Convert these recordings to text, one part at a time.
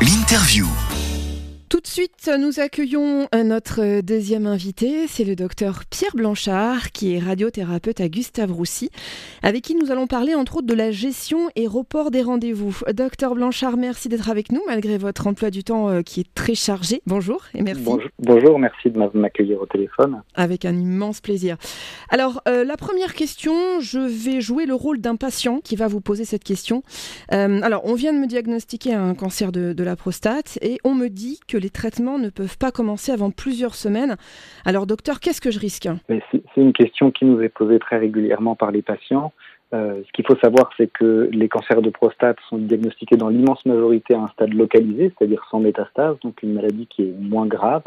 L'interview. Tout de suite, nous accueillons notre deuxième invité, c'est le docteur Pierre Blanchard, qui est radiothérapeute à Gustave Roussy, avec qui nous allons parler entre autres de la gestion et report des rendez-vous. Docteur Blanchard, merci d'être avec nous malgré votre emploi du temps euh, qui est très chargé. Bonjour et merci. Bonjour, bonjour merci de m'accueillir au téléphone. Avec un immense plaisir. Alors, euh, la première question, je vais jouer le rôle d'un patient qui va vous poser cette question. Euh, alors, on vient de me diagnostiquer un cancer de, de la prostate et on me dit que les traitements ne peuvent pas commencer avant plusieurs semaines. Alors docteur, qu'est-ce que je risque? C'est une question qui nous est posée très régulièrement par les patients. Euh, ce qu'il faut savoir, c'est que les cancers de prostate sont diagnostiqués dans l'immense majorité à un stade localisé, c'est-à-dire sans métastase, donc une maladie qui est moins grave,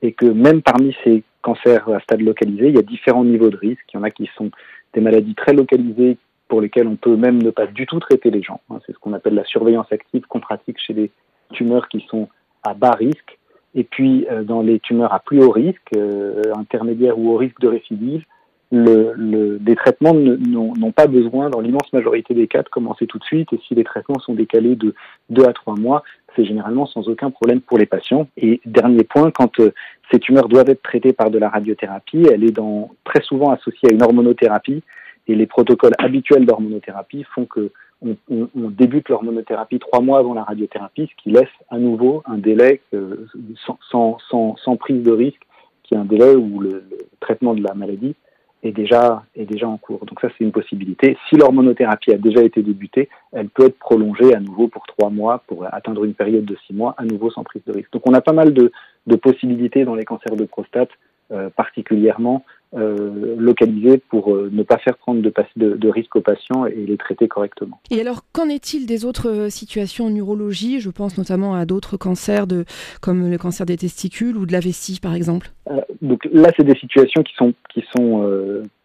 et que même parmi ces cancers à stade localisé, il y a différents niveaux de risque. Il y en a qui sont des maladies très localisées pour lesquelles on peut même ne pas du tout traiter les gens. C'est ce qu'on appelle la surveillance active qu'on pratique chez les tumeurs qui sont à bas risque. Et puis, euh, dans les tumeurs à plus haut risque, euh, intermédiaire ou haut risque de récidive, le, le, des traitements n'ont pas besoin, dans l'immense majorité des cas, de commencer tout de suite. Et si les traitements sont décalés de 2 à 3 mois, c'est généralement sans aucun problème pour les patients. Et dernier point, quand euh, ces tumeurs doivent être traitées par de la radiothérapie, elle est dans, très souvent associée à une hormonothérapie. Et les protocoles habituels d'hormonothérapie font que on, on, on débute l'hormonothérapie trois mois avant la radiothérapie, ce qui laisse à nouveau un délai euh, sans, sans, sans, sans, prise de risque, qui est un délai où le, traitement de la maladie est déjà, est déjà en cours. Donc ça, c'est une possibilité. Si l'hormonothérapie a déjà été débutée, elle peut être prolongée à nouveau pour trois mois, pour atteindre une période de six mois, à nouveau sans prise de risque. Donc on a pas mal de, de possibilités dans les cancers de prostate, euh, particulièrement euh, localisés pour euh, ne pas faire prendre de, de, de risques aux patients et les traiter correctement. Et alors, qu'en est-il des autres euh, situations en neurologie Je pense notamment à d'autres cancers, de, comme le cancer des testicules ou de la vessie, par exemple. Euh, donc là, c'est des situations qui sont, qui sont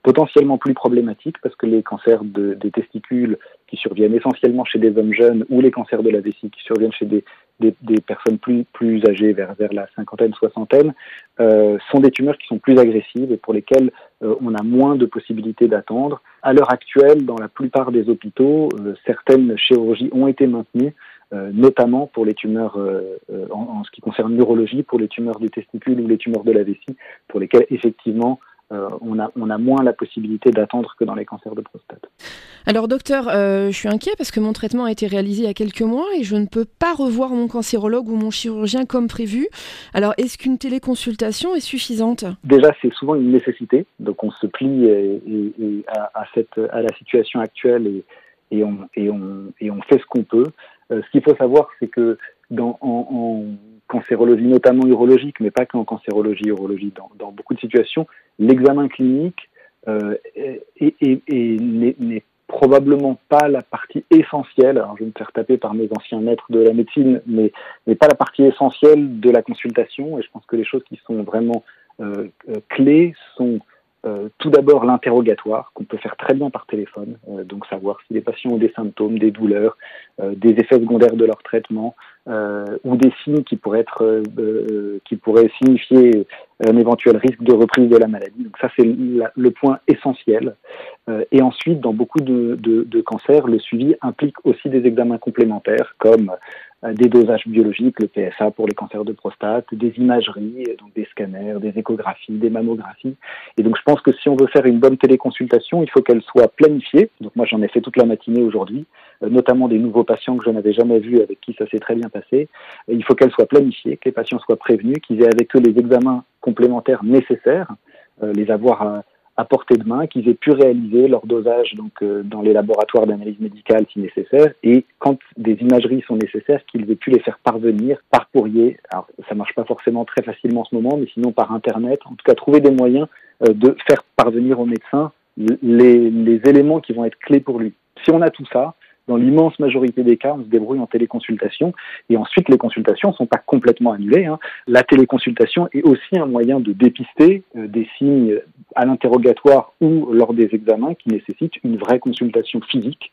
potentiellement plus problématiques parce que les cancers de, des testicules qui surviennent essentiellement chez des hommes jeunes ou les cancers de la vessie qui surviennent chez des, des, des personnes plus, plus âgées, vers, vers la cinquantaine, soixantaine, euh, sont des tumeurs qui sont plus agressives et pour lesquelles euh, on a moins de possibilités d'attendre. À l'heure actuelle, dans la plupart des hôpitaux, euh, certaines chirurgies ont été maintenues, notamment pour les tumeurs, en, en, ce qui concerne l'urologie, pour les tumeurs du testicule ou les tumeurs de la vessie, pour lesquelles effectivement euh, on, a, on a moins la possibilité d'attendre que dans les cancers de prostate. Alors docteur, euh, je suis inquiet parce que mon traitement a été réalisé il y a quelques mois et je ne peux pas revoir mon cancérologue ou mon chirurgien comme prévu. Alors est-ce qu'une téléconsultation est suffisante? Déjà, c'est souvent une nécessité, donc on se plie et, et, et à, à, cette, à la situation actuelle et, et, on, fait ce qu'on peut. Euh, ce qu'il faut savoir, c'est que dans, en, en cancérologie, notamment urologique, mais pas qu'en cancérologie, urologie, dans, beaucoup de situations, l'examen clinique euh, n'est probablement pas la partie essentielle, alors je vais me faire taper par mes anciens maîtres de la médecine, mais, mais pas la partie essentielle de la consultation, et je pense que les choses qui sont vraiment euh, euh clés sont euh, tout d'abord l'interrogatoire qu'on peut faire très bien par téléphone, euh, donc savoir si les patients ont des symptômes, des douleurs, euh, des effets secondaires de leur traitement euh, ou des signes qui pourraient être euh, qui pourraient signifier un éventuel risque de reprise de la maladie. Donc ça c'est le point essentiel. et ensuite, dans beaucoup de, de, de cancers, le suivi implique aussi des examens complémentaires comme des dosages biologiques, le PSA pour les cancers de prostate, des imageries, donc des scanners, des échographies, des mammographies. Et donc je pense que si on veut faire une bonne téléconsultation, il faut qu'elle soit planifiée. Donc moi j'en ai fait toute la matinée aujourd'hui, euh, notamment des nouveaux patients que je n'avais jamais vus avec qui ça s'est très bien il faut qu'elle soit planifiée, que les patients soient prévenus, qu'ils aient avec eux les examens complémentaires nécessaires, euh, les avoir à, portée de main, qu'ils aient pu réaliser leur dosage donc euh, dans les laboratoires d'analyse médicale si nécessaire, et quand des imageries sont nécessaires, qu'ils aient pu les faire parvenir par courrier. Alors ça marche pas forcément très facilement en ce moment, mais sinon par internet. En tout cas, trouver des moyens euh, de faire parvenir au médecin les éléments qui vont être clés pour lui. Si on a tout ça, dans l'immense majorité des cas, on se débrouille en téléconsultation. Et ensuite, les consultations ne sont pas complètement annulées. Hein. La téléconsultation est aussi un moyen de dépister euh, des signes à l'interrogatoire ou lors des examens qui nécessitent une vraie consultation physique.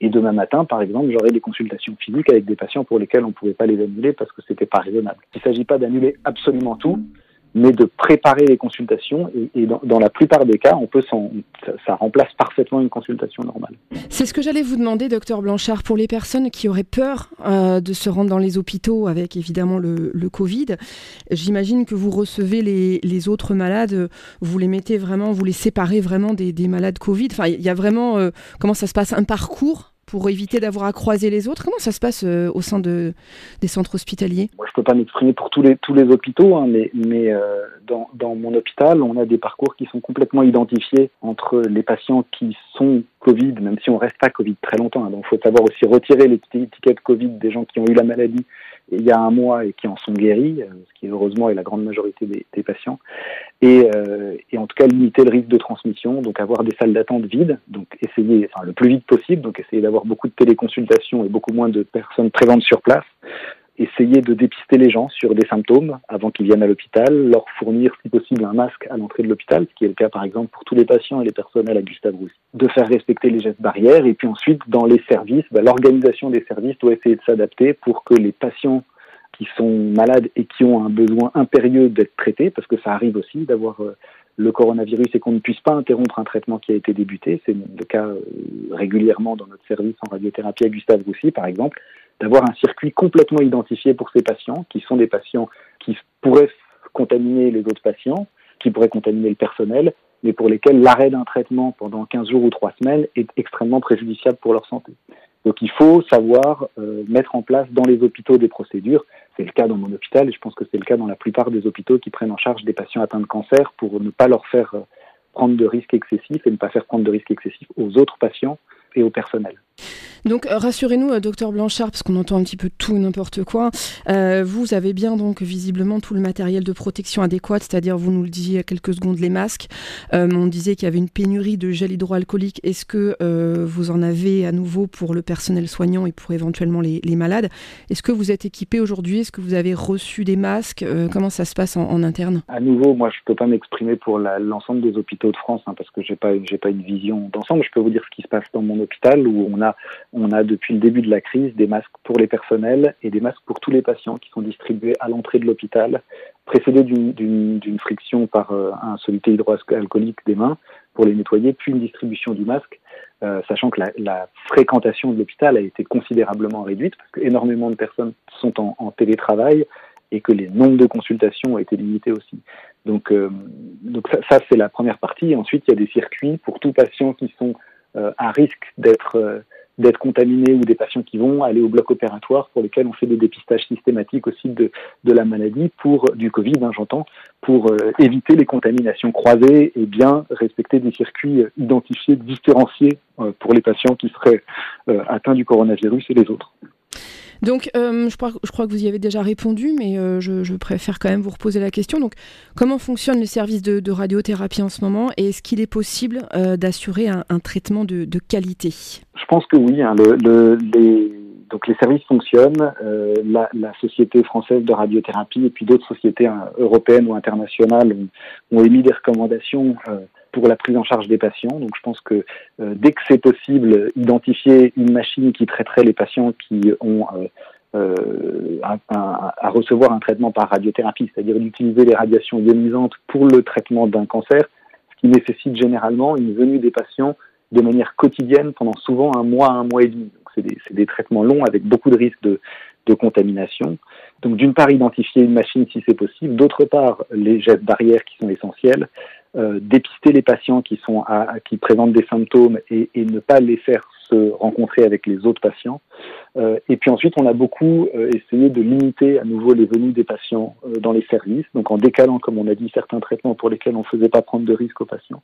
Et demain matin, par exemple, j'aurai des consultations physiques avec des patients pour lesquels on ne pouvait pas les annuler parce que c'était pas raisonnable. Il ne s'agit pas d'annuler absolument tout, mais de préparer les consultations. Et, dans, la plupart des cas, on peut ça, remplace parfaitement une consultation normale. C'est ce que j'allais vous demander, docteur Blanchard, pour les personnes qui auraient peur euh, de se rendre dans les hôpitaux avec évidemment le, Covid. J'imagine que vous recevez les, autres malades, vous les mettez vraiment, vous les séparez vraiment des, malades Covid. Enfin, il y a vraiment euh, comment ça se passe, un parcours? Pour éviter d'avoir à croiser les autres Comment ça se passe euh, au sein de, des centres hospitaliers? Moi, Je ne peux pas m'exprimer pour tous les, tous les hôpitaux, hein, mais, mais euh, dans, dans, mon hôpital, on a des parcours qui sont complètement identifiés entre les patients qui sont Covid, même si on reste pas Covid très longtemps. Hein. donc, il faut savoir aussi retirer l'étiquette Covid des gens qui ont eu la maladie il y a un mois et qui en sont guéris, euh, ce qui heureusement est la grande majorité des, patients, et, euh, et, en tout cas limiter le risque de transmission, donc avoir des salles d'attente vides, donc essayer, le plus vite possible, donc essayer d'avoir beaucoup de téléconsultations et beaucoup moins de personnes présentes sur place, essayer de dépister les gens sur des symptômes avant qu'ils viennent à l'hôpital, leur fournir si possible un masque à l'entrée de l'hôpital, ce qui est le cas par exemple pour tous les patients et les personnels à Gustave Roussy, de faire respecter les gestes barrières et puis ensuite dans les services, bah, l'organisation des services doit essayer de s'adapter pour que les patients qui sont malades et qui ont un besoin impérieux d'être traités, parce que ça arrive aussi d'avoir euh, le coronavirus et qu'on ne puisse pas interrompre un traitement qui a été débuté. C'est le cas euh, régulièrement dans notre service en radiothérapie à Gustave Roussy, par exemple d'avoir un circuit complètement identifié pour ces patients, qui sont des patients qui pourraient contaminer les autres patients, qui pourraient contaminer le personnel, mais pour lesquels l'arrêt d'un traitement pendant 15 jours ou 3 semaines est extrêmement préjudiciable pour leur santé. Donc il faut savoir euh, mettre en place dans les hôpitaux des procédures. C'est le cas dans mon hôpital et je pense que c'est le cas dans la plupart des hôpitaux qui prennent en charge des patients atteints de cancer pour ne pas leur faire euh, prendre de risques excessifs et ne pas faire prendre de risques excessifs aux autres patients et au personnel. Donc euh, rassurez-nous, euh, docteur Blanchard, parce qu'on entend un petit peu tout et n'importe quoi. Euh, vous avez bien donc visiblement tout le matériel de protection adéquat, c'est-à-dire vous nous le disiez il y a quelques secondes les masques. on disait qu'il y avait une pénurie de gel hydroalcoolique. Est-ce que vous en avez à nouveau pour le personnel soignant et pour éventuellement les, malades? Est-ce que vous êtes équipé aujourd'hui? Est-ce que vous avez reçu des masques? Comment ça se passe en, interne? À nouveau, moi je peux pas m'exprimer pour l'ensemble des hôpitaux de France hein, parce que j'ai pas j'ai pas une vision d'ensemble. Je peux vous dire ce qui se passe dans mon hôpital où on a on a depuis le début de la crise des masques pour les personnels et des masques pour tous les patients qui sont distribués à l'entrée de l'hôpital, précédés d'une friction par euh, un soluté hydroalcoolique des mains pour les nettoyer, puis une distribution du masque, euh, sachant que la, fréquentation de l'hôpital a été considérablement réduite parce qu'énormément de personnes sont en, télétravail et que les nombres de consultations ont été limités aussi. Donc, euh, donc ça, ça c'est la première partie. Ensuite, il y a des circuits pour tous patients qui sont à risque d'être d'être contaminés ou des patients qui vont aller au bloc opératoire pour lesquels on fait des dépistages systématiques aussi de, la maladie pour du Covid, hein, j'entends, pour euh, éviter les contaminations croisées et bien respecter des circuits euh, identifiés, différenciés euh, pour les patients qui seraient atteints du coronavirus et les autres. Donc, euh, je, crois, je, crois, que vous y avez déjà répondu, mais euh, je, préfère quand même vous reposer la question. Donc, comment fonctionne le service de, radiothérapie en ce moment et est-ce qu'il est possible euh, d'assurer un, traitement de, qualité? Je pense que oui. Hein. le, les, donc, les services fonctionnent. La, Société française de radiothérapie et puis d'autres sociétés hein, européennes ou internationales ont, émis des recommandations pour la prise en charge des patients. Donc je pense que euh, dès que c'est possible, identifier une machine qui traiterait les patients qui ont euh, euh, à, recevoir un traitement par radiothérapie, c'est-à-dire d'utiliser les radiations ionisantes pour le traitement d'un cancer, ce qui nécessite généralement une venue des patients de manière quotidienne pendant souvent un mois, un mois et demi. C'est des, des, traitements longs avec beaucoup de risques de, de contamination. Donc d'une part identifier une machine si c'est possible, d'autre part les gestes barrières qui sont essentiels, euh, dépister les patients qui, sont à, qui présentent des symptômes et, et, ne pas les faire se rencontrer avec les autres patients. Euh, et puis ensuite, on a beaucoup euh, essayé de limiter à nouveau les venues des patients euh, dans les services, donc en décalant, comme on a dit, certains traitements pour lesquels on ne faisait pas prendre de risques aux patients,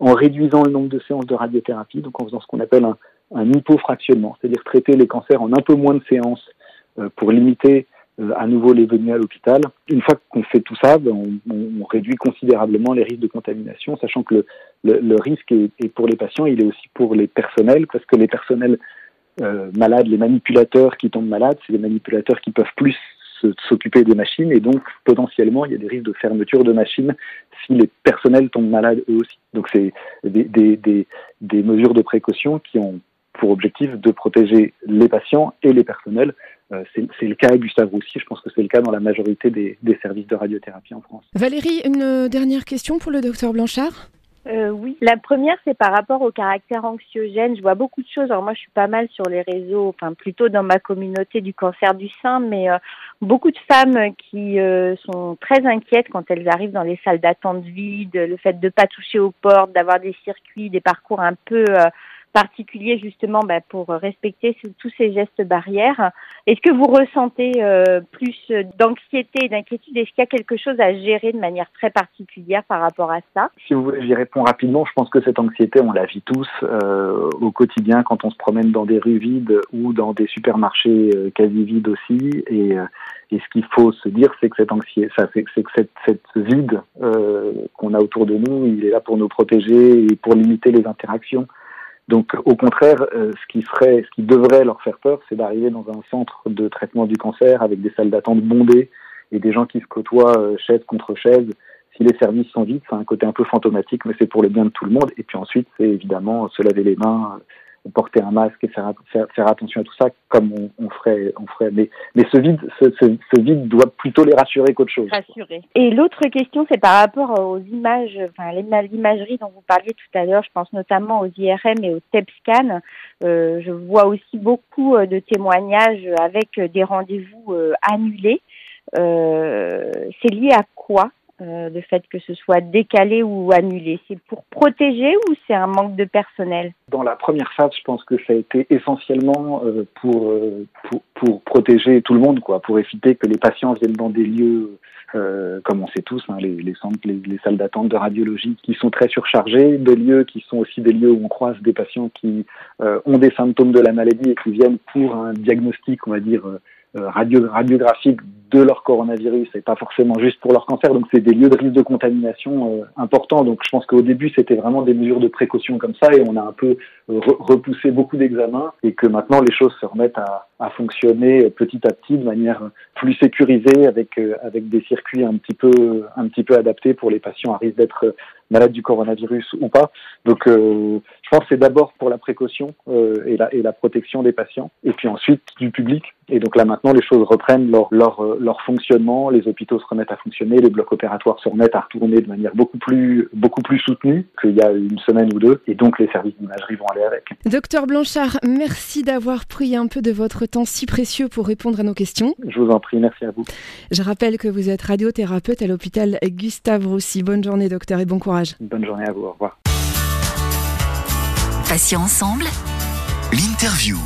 en réduisant le nombre de séances de radiothérapie, donc en faisant ce qu'on appelle un, un hypofractionnement, c'est-à-dire traiter les cancers en un peu moins de séances pour limiter euh, à nouveau les venues à l'hôpital. Une fois qu'on fait tout ça, ben, on, réduit considérablement les risques de contamination, sachant que le, risque est, pour les patients, il est aussi pour les personnels, parce que les personnels euh, malades, les manipulateurs qui tombent malades, c'est des manipulateurs qui peuvent plus s'occuper des machines et donc potentiellement il y a des risques de fermeture de machines si les personnels tombent malades eux aussi. Donc c'est des, des, des, des mesures de précaution qui ont pour objectif de protéger les patients et les personnels. Euh, c'est le cas à Gustave Roussy, je pense que c'est le cas dans la majorité des, des services de radiothérapie en France. Valérie, une dernière question pour le docteur Blanchard? Euh, oui, la première c'est par rapport au caractère anxiogène. Je vois beaucoup de choses. Alors moi, je suis pas mal sur les réseaux, enfin plutôt dans ma communauté du cancer du sein, mais euh, beaucoup de femmes qui euh, sont très inquiètes quand elles arrivent dans les salles d'attente vides, le fait de pas toucher aux portes, d'avoir des circuits, des parcours un peu euh, particulier justement bah, pour respecter tous ces gestes barrières. Est-ce que vous ressentez euh, plus d'anxiété et d'inquiétude? Est-ce qu'il y a quelque chose à gérer de manière très particulière par rapport à ça? Si vous voulez, j'y réponds rapidement. Je pense que cette anxiété, on la vit tous euh, au quotidien quand on se promène dans des rues vides ou dans des supermarchés euh, quasi vides aussi. Et, et ce qu'il faut se dire, c'est que cette anxiété, ça, c'est que cette, cette vide qu'on a autour de nous, il est là pour nous protéger et pour limiter les interactions. Donc, au contraire, euh, ce qui serait, ce qui devrait leur faire peur, c'est d'arriver dans un centre de traitement du cancer avec des salles d'attente bondées et des gens qui se côtoient euh, chaise contre chaise. Si les services sont vides, c'est un côté un peu fantomatique, mais c'est pour le bien de tout le monde. Et puis ensuite, c'est évidemment se laver les mains, porter un masque et faire, faire, attention à tout ça comme on, on, ferait on ferait. Mais mais ce vide ce, ce, vide doit plutôt les rassurer qu'autre chose. Rassurer. Et l'autre question c'est par rapport aux images enfin l'imagerie dont vous parliez tout à l'heure je pense notamment aux IRM et aux TEP scan. Euh, je vois aussi beaucoup euh, de témoignages avec des rendez-vous euh, annulés. Euh, c'est lié à quoi? Euh, le fait que ce soit décalé ou annulé C'est pour protéger ou c'est un manque de personnel? Dans la première phase, je pense que ça a été essentiellement euh, pour, euh, pour, pour, protéger tout le monde, quoi, pour éviter que les patients viennent dans des lieux, euh, comme on sait tous, hein, les, les, centres, les, les salles d'attente de radiologie qui sont très surchargées, des lieux qui sont aussi des lieux où on croise des patients qui ont des symptômes de la maladie et qui viennent pour un diagnostic, on va dire, radio, radiographique de leur coronavirus et pas forcément juste pour leur cancer. Donc c'est des lieux de risque de contamination euh, importants. Donc je pense qu'au début c'était vraiment des mesures de précaution comme ça et on a un peu euh, repoussé beaucoup d'examens et que maintenant les choses se remettent à, à, fonctionner petit à petit de manière plus sécurisée avec euh, avec des circuits un petit peu un petit peu adaptés pour les patients à risque d'être malades du coronavirus ou pas. Donc je pense que c'est d'abord pour la précaution et la et la protection des patients et puis ensuite du public. Et donc là maintenant les choses reprennent leur leur leur fonctionnement, les hôpitaux se remettent à fonctionner, les blocs opératoires se remettent à retourner de manière beaucoup plus, beaucoup plus soutenue qu'il y a une semaine ou deux, et donc les services d'imagerie vont aller avec. Docteur Blanchard, merci d'avoir pris un peu de votre temps si précieux pour répondre à nos questions. Je vous en prie, merci à vous. Je rappelle que vous êtes radiothérapeute à l'hôpital Gustave Roussy. Bonne journée, docteur, et bon courage. Bonne journée à vous, au revoir. Patients ensemble, l'interview.